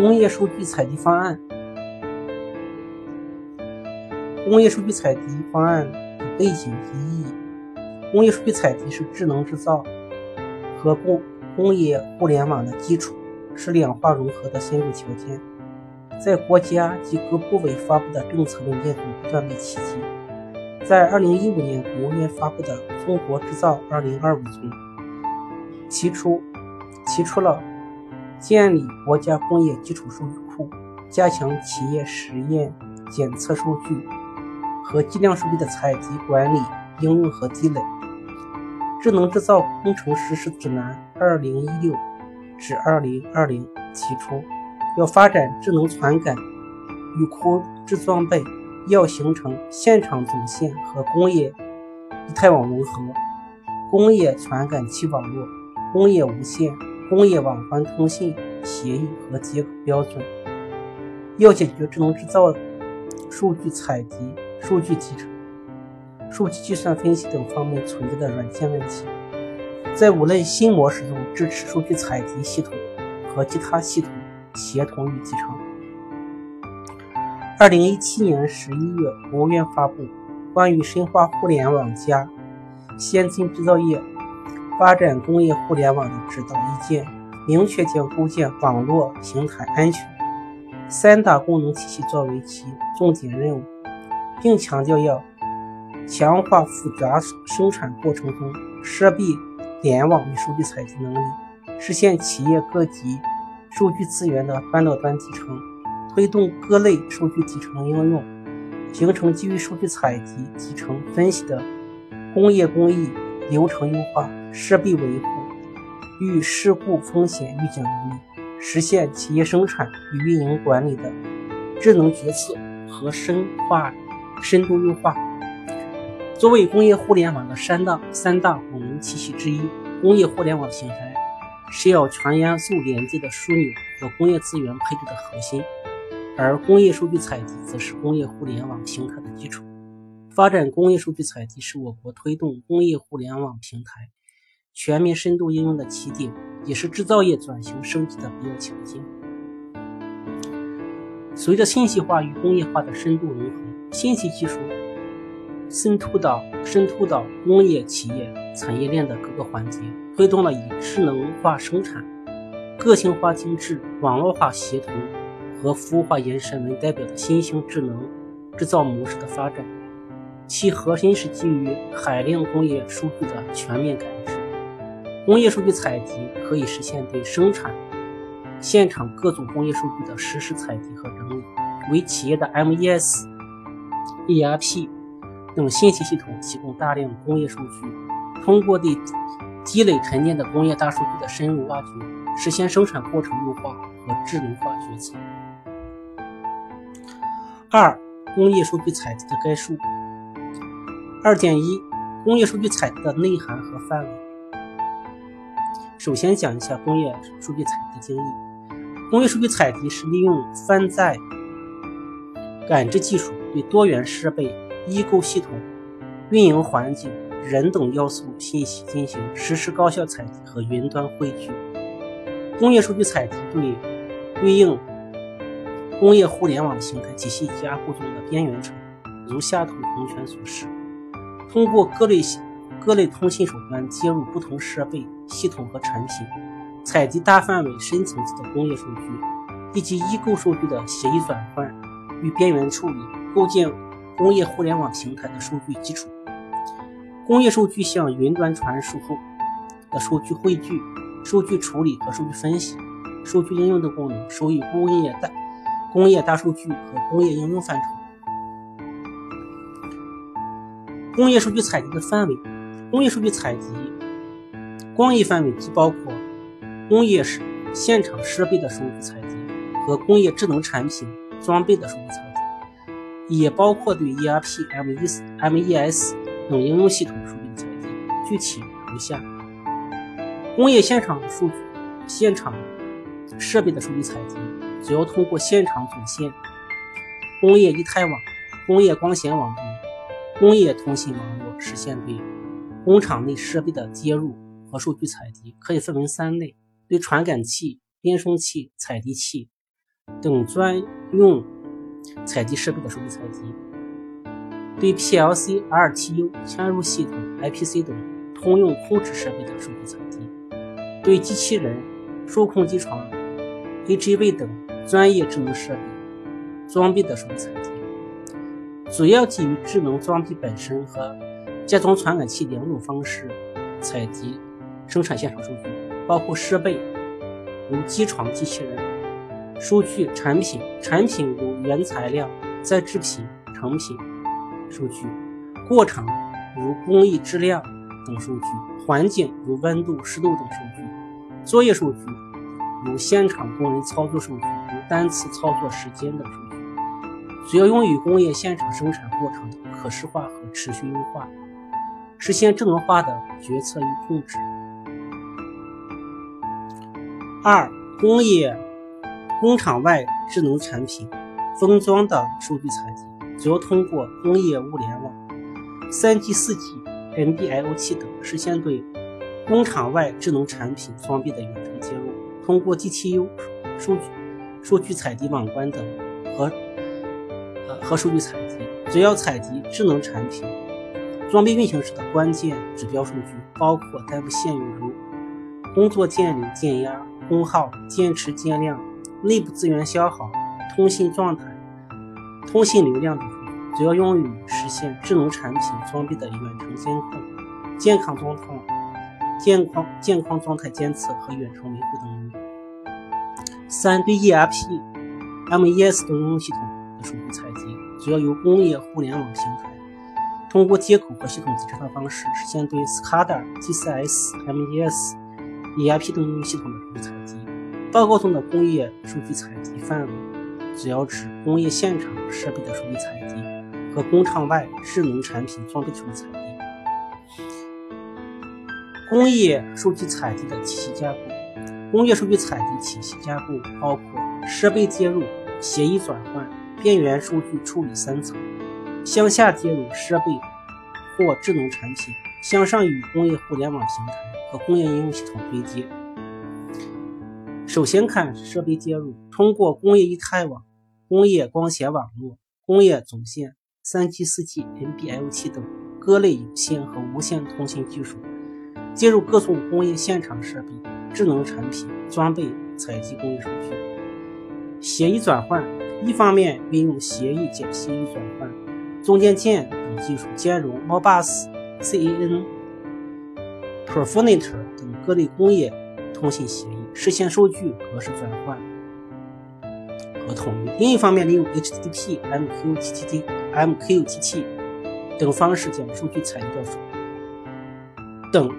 工业数据采集方案。工业数据采集方案的背景及意义。工业数据采集是智能制造和工工业互联网的基础，是两化融合的先决条件。在国家及各部委发布的政策文件中不断被提及。在2015年国务院发布的《中国制造2025》中，提出提出了建立国家工业基础数据库，加强企业实验检测数据。和计量数据的采集、管理、应用和积累，《智能制造工程实施指南（二零一六至二零二零）》提出，要发展智能传感与控制装备，要形成现场总线和工业一态网融合、工业传感器网络、工业无线、工业网关通信协议和接口标准，要解决智能制造数据采集。数据集成、数据计算分析等方面存在的软件问题，在五类新模式中支持数据采集系统和其他系统协同与集成。二零一七年十一月，国务院发布《关于深化互联网加先进制造业发展工业互联网的指导意见》，明确将构建网络平台安全三大功能体系作为其重点任务。并强调要强化复杂生产过程中设备联网与数据采集能力，实现企业各级数据资源的端到端集成，推动各类数据集成应用，形成基于数据采集、集成、分析的工业工艺流程优化、设备维护与事故风险预警能力，实现企业生产与运营管理的智能决策和深化。深度优化，作为工业互联网的三大三大功能体系之一，工业互联网平台是要全元素连接的枢纽和工业资源配置的核心，而工业数据采集则是工业互联网平台的基础。发展工业数据采集是我国推动工业互联网平台全面深度应用的起点，也是制造业转型升级的必要条件。随着信息化与工业化的深度融合。信息技术渗透到渗透到工业企业产业链的各个环节，推动了以智能化生产、个性化定制、网络化协同和服务化延伸为代表的新型智能制造模式的发展。其核心是基于海量工业数据的全面感知。工业数据采集可以实现对生产现场各种工业数据的实时采集和整理，为企业的 MES。ERP 等信息系统提供大量工业数据，通过对积累沉淀的工业大数据的深入挖掘，实现生产过程优化和智能化决策。二、工业数据采集的概述。二点一，工业数据采集的内涵和范围。首先讲一下工业数据采集的定义。工业数据采集是利用翻载感知技术。对多元设备、异构系统、运营环境、人等要素信息进行实时高效采集和云端汇聚。工业数据采集对对应工业互联网形态体系加固中的边缘层，如下图同权所示。通过各类各类通信手段接入不同设备、系统和产品，采集大范围、深层次的工业数据，以及异构数据的协议转换与边缘处理。构建工业互联网平台的数据基础，工业数据向云端传输后的数据汇聚、数据处理和数据分析、数据应用的功能，属于工业大工业大数据和工业应用范畴。工业数据采集的范围，工业数据采集广义范围既包括工业现场设备的数据采集和工业智能产品装备的数据采集。也包括对 ERP、MES、MES 等应用系统数据采集。具体如下：工业现场数据、现场设备的数据采集，主要通过现场总线、工业一态网、工业光纤网等工业通信网络实现对工厂内设备的接入和数据采集，可以分为三类：对传感器、编送器、采集器等专用采集设备的数据采集，对 PLC、RTU、嵌入系统、IPC 等通用控制设备的数据采集，对机器人、数控机床、AGV 等专业智能设备装备的数据采集，主要基于智能装备本身和接装传感器两种方式采集生产线上数据，包括设备如机床、机器人。数据产品，产品如原材料、在制品、成品数据；过程如工艺质量等数据；环境如温度、湿度等数据；作业数据如现场工人操作数据，如单次操作时间等数据。主要用于工业现场生产过程的可视化和持续优化，实现智能化的决策与控制。二、工业。工厂外智能产品封装的数据采集，主要通过工业物联网、三 G、四 G、NB-IoT 等，实现对工厂外智能产品装备的远程接入。通过 GTU 数据、数据采集网关等和呃和数据采集，主要采集智能产品装备运行时的关键指标数据，包括代步线域如工作电流、电压、功耗、电池电量。内部资源消耗、通信状态、通信流量等数据，主要用于实现智能产品装备的远程监控、健康状况、健康健康状态监测和远程维护等。三对 ERP、MES 等应用系统的数据采集，主要由工业互联网平台通过接口和系统集成的方式，实现对 SCADA、GCS、MES、ERP 等应用系统的数据采集。报告中的工业数据采集范围主要指工业现场设备的数据采集和工厂外智能产品装备的数据采集。工业数据采集的体系架构，工业数据采集体系架构包括设备接入、协议转换、边缘数据处理三层：向下接入设备或智能产品，向上与工业互联网平台和工业应用系统对接。首先看设备接入，通过工业一态网、工业光纤网络、工业总线、三 G、四 G、NB-IoT 等各类有线和无线通信技术，接入各种工业现场设备、智能产品装备，采集工业数据。协议转换，一方面运用协议解协议转换、中间件等技术，兼容 Modbus、CAN、Perforator 等各类工业通信协议。实现数据格式转换和统一。另一方面，利用 HTTP、MQTT、MQTT 等方式将数据采集到数等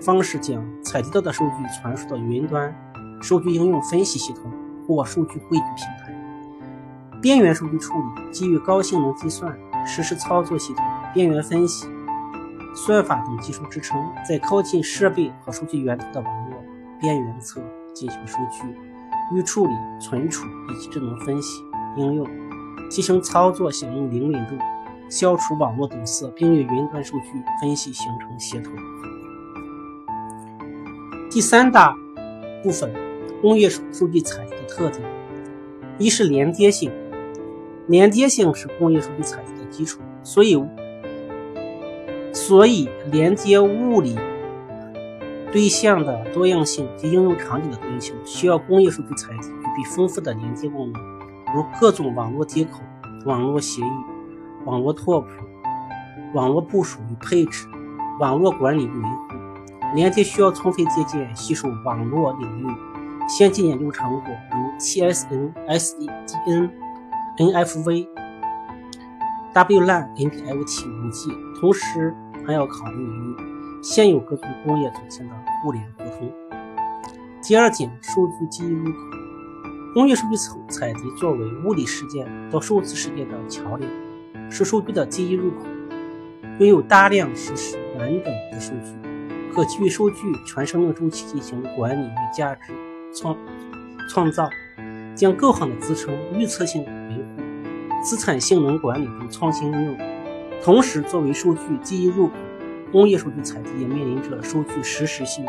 方式将采集到的数据传输到云端数据应用分析系统或数据汇聚平台。边缘数据处理基于高性能计算、实时操作系统、边缘分析、算法等技术支撑，在靠近设备和数据源头的网络。边缘侧进行数据预处理、存储以及智能分析应用，提升操作响应灵敏度，消除网络堵塞，并与云端数据分析形成协同。第三大部分，工业数数据采集的特点，一是连接性，连接性是工业数据采集基础，所以所以连接物理。对象的多样性及应用场景的多样性，需要工业数据采集具备丰富的连接功能，如各种网络接口、网络协议、网络拓扑、网络部署与配置、网络管理与维护。连接需要充分借鉴吸收网络领域先进研究成果，如 TSN、SDN、NFV、WLAN、NB-IoT、5G，同时还要考虑与现有各种工业组件的互联互通。第二点，数据记忆入口。工业数据采采集作为物理世界到数字世界的桥梁，是数据的记忆入口，拥有大量实时完整的数据，可基于数据全生命周期进行管理与价值创创造，将更好的支撑预测性、资产性能管理等创新应用。同时，作为数据记忆入口。工业数据采集也面临着数据实时性、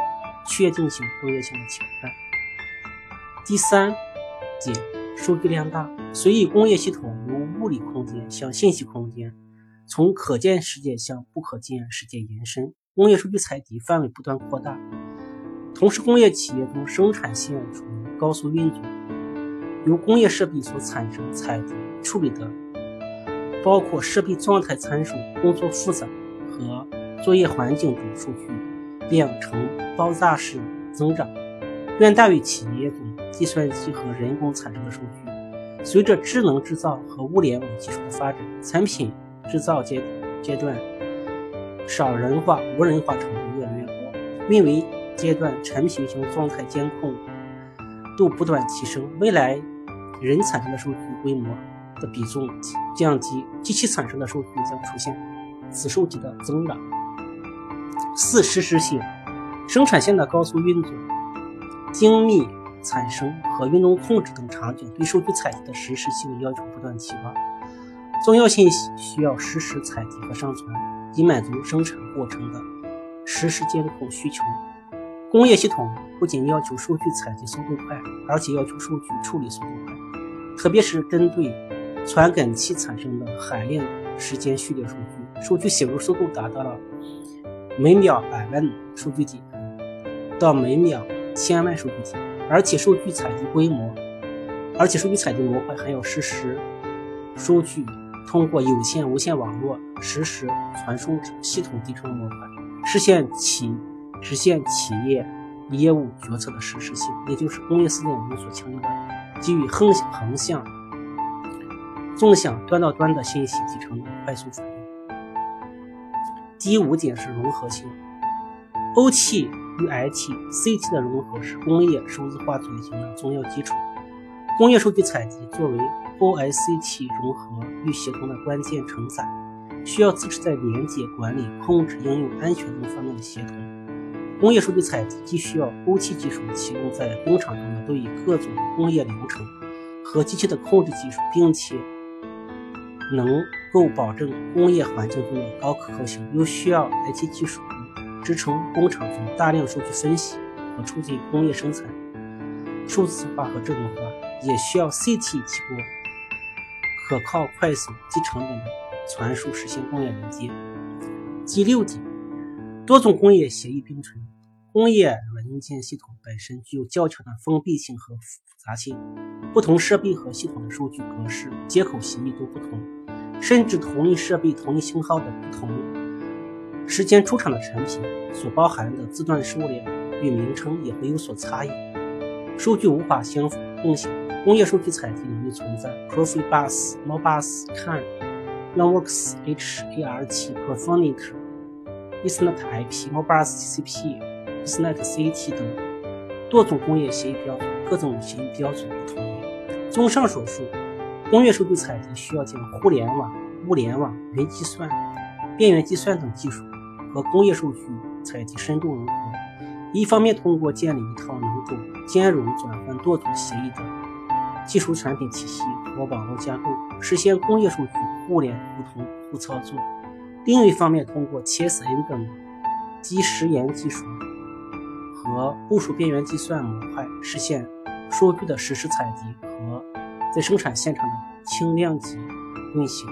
确定性、多样性的挑战。第三点，数据量大，随意工业系统由物理空间向信息空间，从可见世界向不可见世界延伸。工业数据采集范围不断扩大，同时工业企业中生产线处于高速运转，由工业设备所产生采集处理的，包括设备状态参数、工作复杂和作业环境等数据量呈爆炸式增长。远大于企业中计算机和人工产生的数据。随着智能制造和物联网技术的发展，产品制造阶阶段少人化、无人化程度越来越高，运维阶段产品型状态监控度不断提升。未来，人产生的数据规模的比重降低，机器产生的数据将出现此数级的增长。四、实时性，生产线的高速运作。精密产生和运动控制等场景，对数据采集的实时性要求不断提高。重要信息需要实时采集和上传，以满足生产过程的实时监控需求。工业系统不仅要求数据采集速度快，而且要求数据处理速度快，特别是针对传感器产生的海量时间序列数据，数据写入速度达到了每秒百万数据点到每秒。千万数据集，而且数据采集规模，而且数据采集模块还要实时数据通过有线、无线网络实时传输系统集成模块，实现企实现企业业务决策的实时性，也就是工业4.0所强调的基于横横向、纵向端到端的信息集成快速反应。第五点是融合性 OT。与 IT、CT 的融合是工业数字化转型的重要基础。工业数据采集作为 OICT 融合与协同的关键承载，需要支持在连接、管理、控制、应用、安全等方面的协同。工业数据采集既需要 OT 技术启用在工厂中的对于各种工业流程和机器的控制技术，并且能够保证工业环境中的高可靠性，又需要 IT 技术。支撑工厂中大量数据分析和促进工业生产数字化和智能化，也需要 CT 提供可靠、快速、低成本的传输，实现工业连接。第六点，多种工业协议并存。工业硬件系统本身具有较强的封闭性和复杂性，不同设备和系统的数据格式、接口协议都不同，甚至同一设备、同一型号的不同。时间出厂的产品所包含的字段数量与名称也会有所差异，数据无法相互共享。工业数据采集领域存在 Profibus、Mobus、CAN、Networks、HART、Profinet、Ethernet IP、Mobus TCP、SNET CAT 等多种工业协议标准，各种协议标准不统一。综上所述，工业数据采集需要将互联网、物联网、云计算、边缘计算等技术。和工业数据采集深度融合，一方面通过建立一套能够兼容转换多种协议的技术产品体系和网络架构，实现工业数据互联互通互操作；另一方面通过 TSN 等基时延技术和部署边缘计算模块，实现数据的实时采集和在生产现场的轻量级运行。